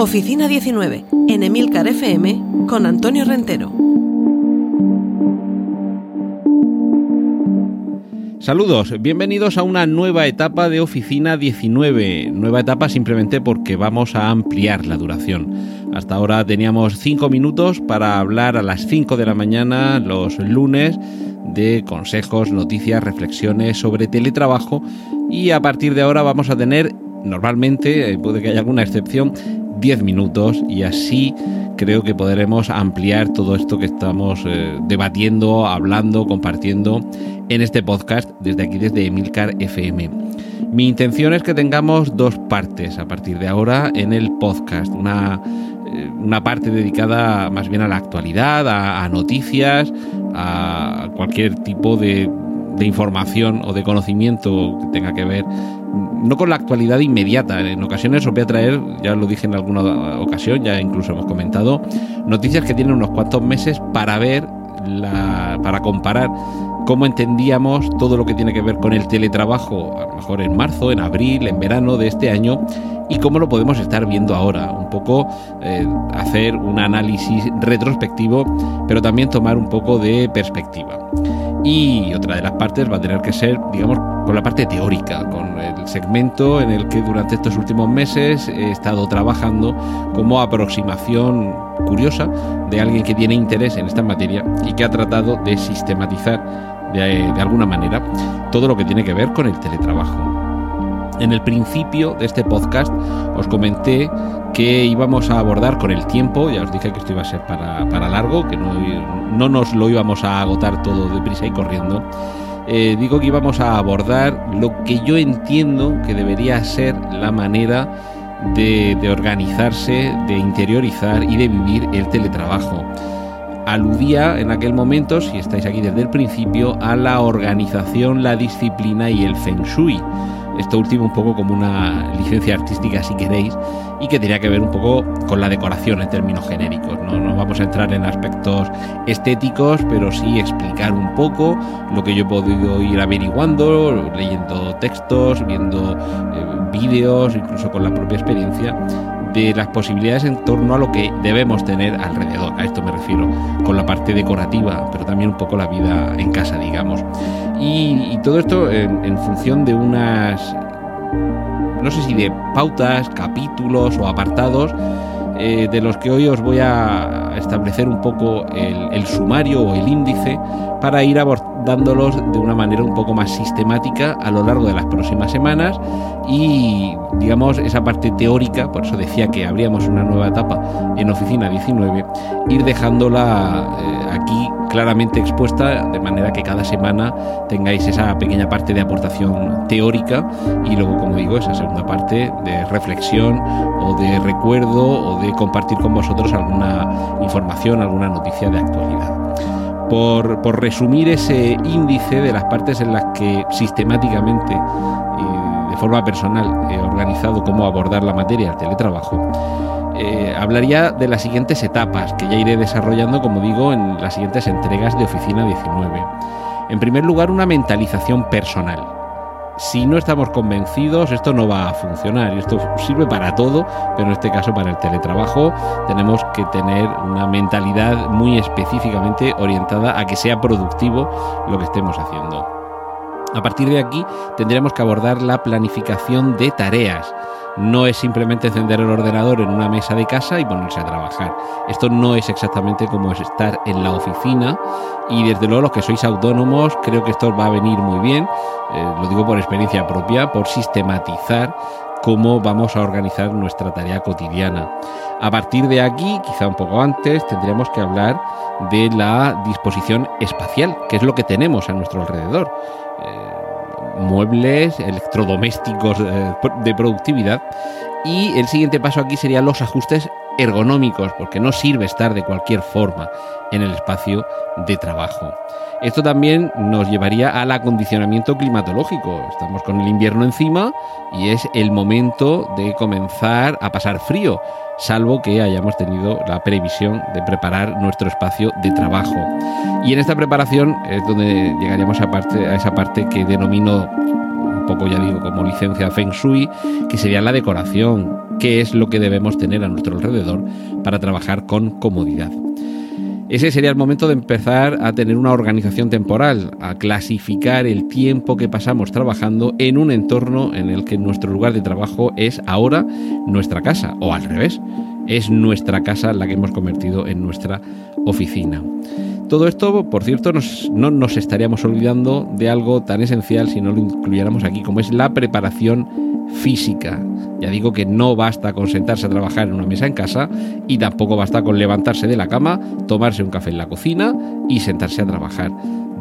Oficina 19, en Emilcar FM, con Antonio Rentero. Saludos, bienvenidos a una nueva etapa de Oficina 19. Nueva etapa simplemente porque vamos a ampliar la duración. Hasta ahora teníamos 5 minutos para hablar a las 5 de la mañana los lunes de consejos, noticias, reflexiones sobre teletrabajo y a partir de ahora vamos a tener normalmente, eh, puede que haya alguna excepción, 10 minutos y así creo que podremos ampliar todo esto que estamos eh, debatiendo, hablando, compartiendo en este podcast desde aquí, desde Emilcar FM. Mi intención es que tengamos dos partes a partir de ahora en el podcast. Una, eh, una parte dedicada más bien a la actualidad, a, noticias, a cualquier tipo de, de información o de conocimiento que tenga que ver no con la actualidad inmediata. En ocasiones os voy a traer, ya lo dije en alguna ocasión, ya incluso hemos comentado, noticias que tienen unos cuantos meses para ver, la, para comparar cómo entendíamos todo lo que tiene que ver con el teletrabajo, a lo mejor en marzo, en abril, en verano de este año, y cómo lo podemos estar viendo ahora. Un poco eh, hacer un análisis retrospectivo, pero también tomar un poco de perspectiva. Y otra de las partes va a tener que ser, digamos, con la parte teórica, con el segmento en el que durante estos últimos meses he estado trabajando como aproximación curiosa de alguien que tiene interés en esta materia y que ha tratado de sistematizar de, de alguna manera todo lo que tiene que ver con el teletrabajo. En el principio de este podcast os comenté que íbamos a abordar con el tiempo, ya os dije que esto iba a ser para, largo, que no, no, nos lo íbamos a agotar todo deprisa y corriendo. Eh, digo que íbamos a abordar lo que yo entiendo que debería ser la manera de, de organizarse, de interiorizar y de vivir el teletrabajo aludía en aquel momento, si estáis aquí desde el principio, a la organización, la disciplina y el feng shui esto último un poco como una licencia artística si queréis, y que tenía que ver un poco con la decoración en términos genéricos. No, no vamos a entrar en aspectos estéticos, pero sí explicar un poco lo que yo he podido ir averiguando, leyendo textos, viendo eh, vídeos, incluso con la propia experiencia de las posibilidades en torno a lo que debemos tener alrededor. A esto me refiero con la parte decorativa, pero también un poco la vida en casa, digamos. Y, todo esto en, función de unas, no sé si de pautas, capítulos o apartados, eh, de los que hoy os voy a establecer un poco el, el sumario o el índice para ir abordándolos de una manera un poco más sistemática a lo largo de las próximas semanas y digamos esa parte teórica, por eso decía que habríamos una nueva etapa en Oficina 19, ir dejándola eh, aquí claramente expuesta de manera que cada semana tengáis esa pequeña parte de aportación teórica y luego, como digo, esa segunda parte de reflexión o de recuerdo o de compartir con vosotros alguna información, alguna noticia de actualidad. Por, resumir ese índice de las partes en las que sistemáticamente forma personal he organizado cómo abordar la materia del teletrabajo, eh, hablaría de las siguientes etapas que ya iré desarrollando, como digo, en las siguientes entregas de Oficina 19. En primer lugar, una mentalización personal. Si no estamos convencidos, esto no va a funcionar. Y esto sirve para todo, pero en este caso para el teletrabajo tenemos que tener una mentalidad muy específicamente orientada a que sea productivo lo que estemos haciendo. A partir de aquí tendremos que abordar la planificación de tareas. No es simplemente encender el ordenador en una mesa de casa y ponerse a trabajar. Esto no es exactamente como es estar en la oficina y desde luego los que sois autónomos creo que esto va a venir muy bien, eh, lo digo por experiencia propia, por sistematizar cómo vamos a organizar nuestra tarea cotidiana. A partir de aquí, quizá un poco antes, tendremos que hablar de la disposición espacial, que es lo que tenemos a nuestro alrededor. Eh, muebles, electrodomésticos eh, de productividad. Y el siguiente paso aquí serían los ajustes ergonómicos, porque no sirve estar de cualquier forma en el espacio de trabajo. Esto también nos llevaría al acondicionamiento climatológico. Estamos con el invierno encima y es el momento de comenzar a pasar frío, salvo que hayamos tenido la previsión de preparar nuestro espacio de trabajo. Y en esta preparación es donde llegaríamos a, parte, a esa parte que denomino poco ya digo como licencia Feng Shui, que sería la decoración, qué es lo que debemos tener a nuestro alrededor para trabajar con comodidad. Ese sería el momento de empezar a tener una organización temporal, a clasificar el tiempo que pasamos trabajando en un entorno en el que nuestro lugar de trabajo es ahora nuestra casa, o al revés, es nuestra casa la que hemos convertido en nuestra oficina. Todo esto, por cierto, no nos estaríamos olvidando de algo tan esencial si no lo incluyéramos aquí, como es la preparación física. Ya digo que no basta con sentarse a trabajar en una mesa en casa y tampoco basta con levantarse de la cama, tomarse un café en la cocina y sentarse a trabajar.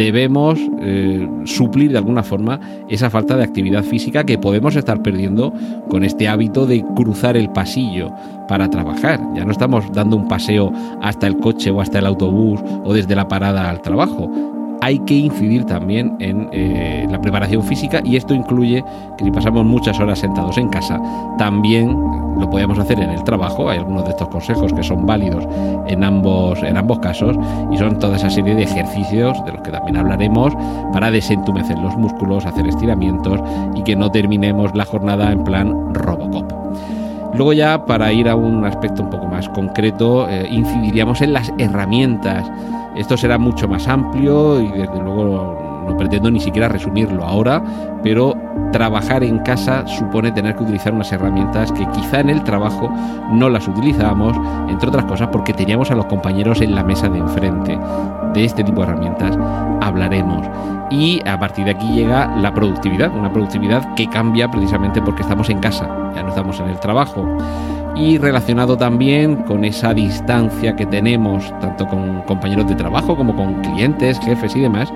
Debemos eh, suplir de alguna forma esa falta de actividad física que podemos estar perdiendo con este hábito de cruzar el pasillo para trabajar. Ya no estamos dando un paseo hasta el coche o hasta el autobús o desde la parada al trabajo hay que incidir también en eh, la preparación física y esto incluye que si pasamos muchas horas sentados en casa, también lo podemos hacer en el trabajo. Hay algunos de estos consejos que son válidos en ambos, en ambos casos y son toda esa serie de ejercicios de los que también hablaremos para desentumecer los músculos, hacer estiramientos y que no terminemos la jornada en plan Robocop. Luego ya para ir a un aspecto un poco más concreto, eh, incidiríamos en las herramientas esto será mucho más amplio y desde luego no pretendo ni siquiera resumirlo ahora, pero trabajar en casa supone tener que utilizar unas herramientas que quizá en el trabajo no las utilizábamos, entre otras cosas porque teníamos a los compañeros en la mesa de enfrente. De este tipo de herramientas hablaremos. Y a partir de aquí llega la productividad, una productividad que cambia precisamente porque estamos en casa, ya no estamos en el trabajo y relacionado también con esa distancia que tenemos tanto con compañeros de trabajo como con clientes, jefes y demás,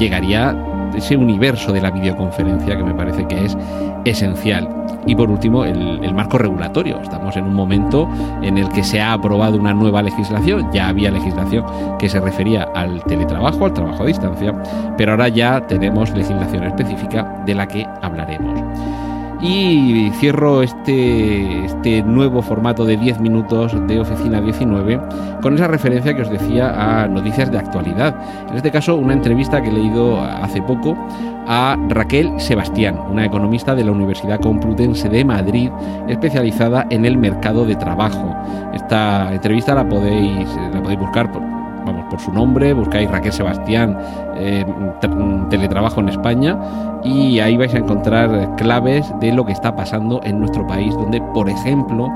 llegaría ese universo de la videoconferencia que me parece que es esencial. Y por último, el, el, marco regulatorio. Estamos en un momento en el que se ha aprobado una nueva legislación. Ya había legislación que se refería al teletrabajo, al trabajo a distancia, pero ahora ya tenemos legislación específica de la que hablaremos. Y cierro este, este nuevo formato de 10 minutos de Oficina 19 con esa referencia que os decía a noticias de actualidad. En este caso, una entrevista que he leído hace poco a Raquel Sebastián, una economista de la Universidad Complutense de Madrid, especializada en el mercado de trabajo. Esta entrevista la podéis, la podéis buscar por, vamos, por su nombre, buscáis Raquel Sebastián, eh, teletrabajo en España, y ahí vais a encontrar claves de lo que está pasando en nuestro país, donde, por ejemplo,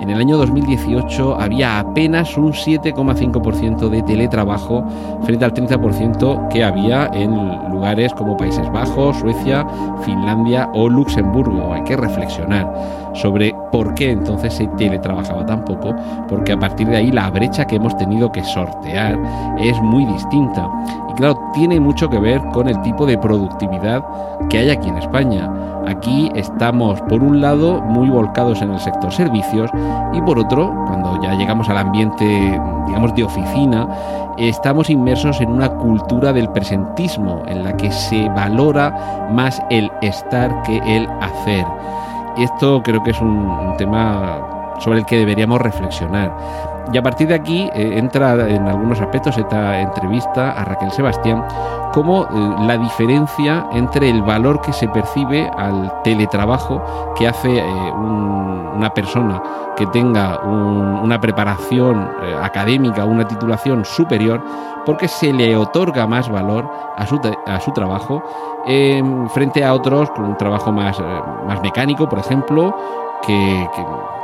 en el año 2018 había apenas un 7,5% de teletrabajo frente al 30% que había en lugares como Países Bajos, Suecia, Finlandia o Luxemburgo. Hay que reflexionar sobre por qué entonces se teletrabajaba tan poco, porque a partir de ahí la brecha que hemos tenido que sortear es muy distinta. Y claro, tiene mucho que ver con el tipo de productividad que hay aquí en España. Aquí estamos, por un lado, muy volcados en el sector servicios y por otro, cuando ya llegamos al ambiente, digamos, de oficina, estamos inmersos en una cultura del presentismo, en la que se valora más el estar que el hacer. Y esto creo que es un, un tema sobre el que deberíamos reflexionar. Y a partir de aquí eh, entra en algunos aspectos esta entrevista a Raquel Sebastián como eh, la diferencia entre el valor que se percibe al teletrabajo que hace eh, una persona que tenga una preparación académica, una titulación superior, porque se le otorga más valor a su, a su trabajo frente a otros con un trabajo más, más mecánico, por ejemplo, que,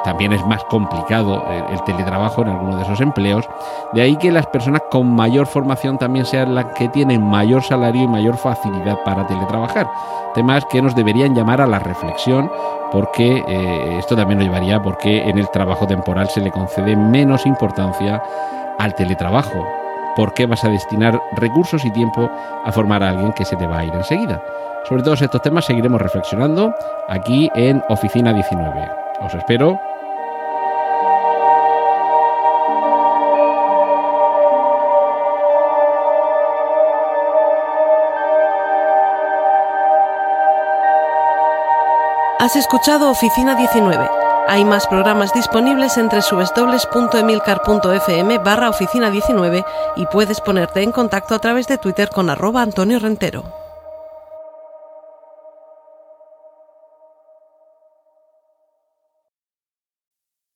también es más complicado el, teletrabajo en alguno de esos empleos. De ahí que las personas con mayor formación también sean las que tienen mayor salario y mayor facilidad para teletrabajar. Temas que nos deberían llamar a la reflexión porque eh, esto también nos llevaría porque en el trabajo temporal se le concede menos importancia al teletrabajo. ¿Por qué vas a destinar recursos y tiempo a formar a alguien que se te va a ir enseguida? Sobre todos estos temas seguiremos reflexionando aquí en Oficina 19. Os espero. Has escuchado Oficina 19. Hay más programas disponibles entre subesdobles.emilcar.fm barra oficina 19 y puedes ponerte en contacto a través de Twitter con arroba Antonio Rentero.